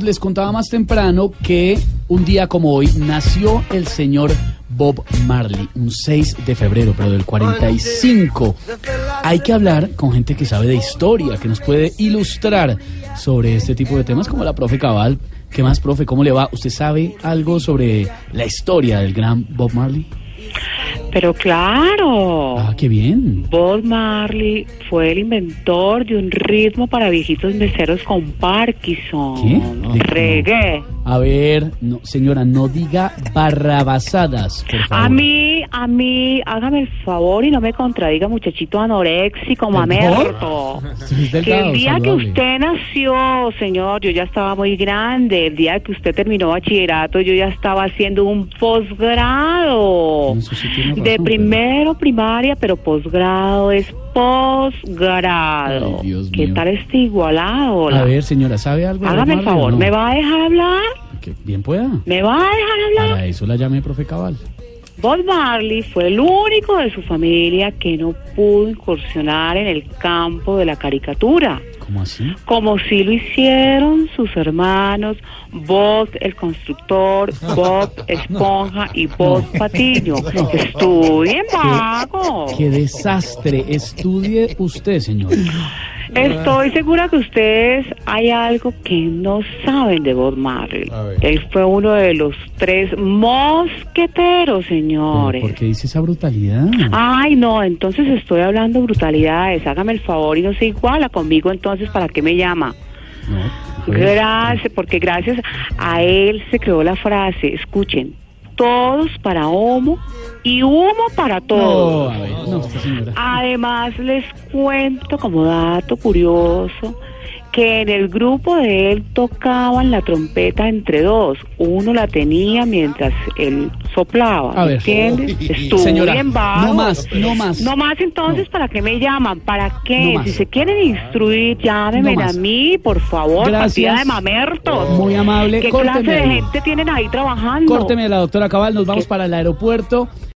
les contaba más temprano que un día como hoy nació el señor Bob Marley, un 6 de febrero, pero del 45. Hay que hablar con gente que sabe de historia, que nos puede ilustrar sobre este tipo de temas, como la profe Cabal. ¿Qué más, profe? ¿Cómo le va? ¿Usted sabe algo sobre la historia del gran Bob Marley? Pero claro. Ah, qué bien. Bob Marley fue el inventor de un ritmo para viejitos meseros con Parkinson. ¿Qué? Reggae. A ver, no, señora, no diga barrabasadas, por favor. A mí, a mí, hágame el favor y no me contradiga, muchachito anoréxico, mamerto. Sí, Que delgado, el día que usted nació, señor, yo ya estaba muy grande. El día que usted terminó bachillerato, yo ya estaba haciendo un posgrado. Sí De primero primaria, pero posgrado es posgrado. ¿Qué mío. tal este igualado? A ver, señora, ¿sabe algo? Hágame el favor, no? ¿me va a dejar hablar? Que bien pueda. ¿Me va a dejar hablar? Para eso la llamé, profe Cabal. Bob Marley fue el único de su familia que no pudo incursionar en el campo de la caricatura, ¿Cómo así? como sí lo hicieron sus hermanos Bob el constructor, Bob Esponja y Bob Patiño. Estudien, vago. ¡Qué desastre! Estudie usted, señor. Estoy segura que ustedes hay algo que no saben de Bob Marley. Él fue uno de los tres mosqueteros, señores. ¿Por qué dice esa brutalidad? Ay, no, entonces estoy hablando brutalidades. Hágame el favor y no se iguala conmigo, entonces, ¿para qué me llama? No, pues, Gracias, porque gracias a él se creó la frase, escuchen, todos para Homo y humo para No, todos. no, señora. Además, les cuento como dato curioso que en el grupo de él tocaban la trompeta entre dos. Uno la tenía mientras él soplaba, A ver. ¿entiendes? Uy. Estuvo Señora, bien vago. no más, no más. No más entonces, ¿para qué me llaman? ¿Para No qué? más. si se quieren instruir, llámenme No a mí, por favor, Gracias. de mamertos. Muy amable. ¿Qué clase de gente tienen ahí trabajando? Córteme la doctora Cabal, nos vamos para el aeropuerto.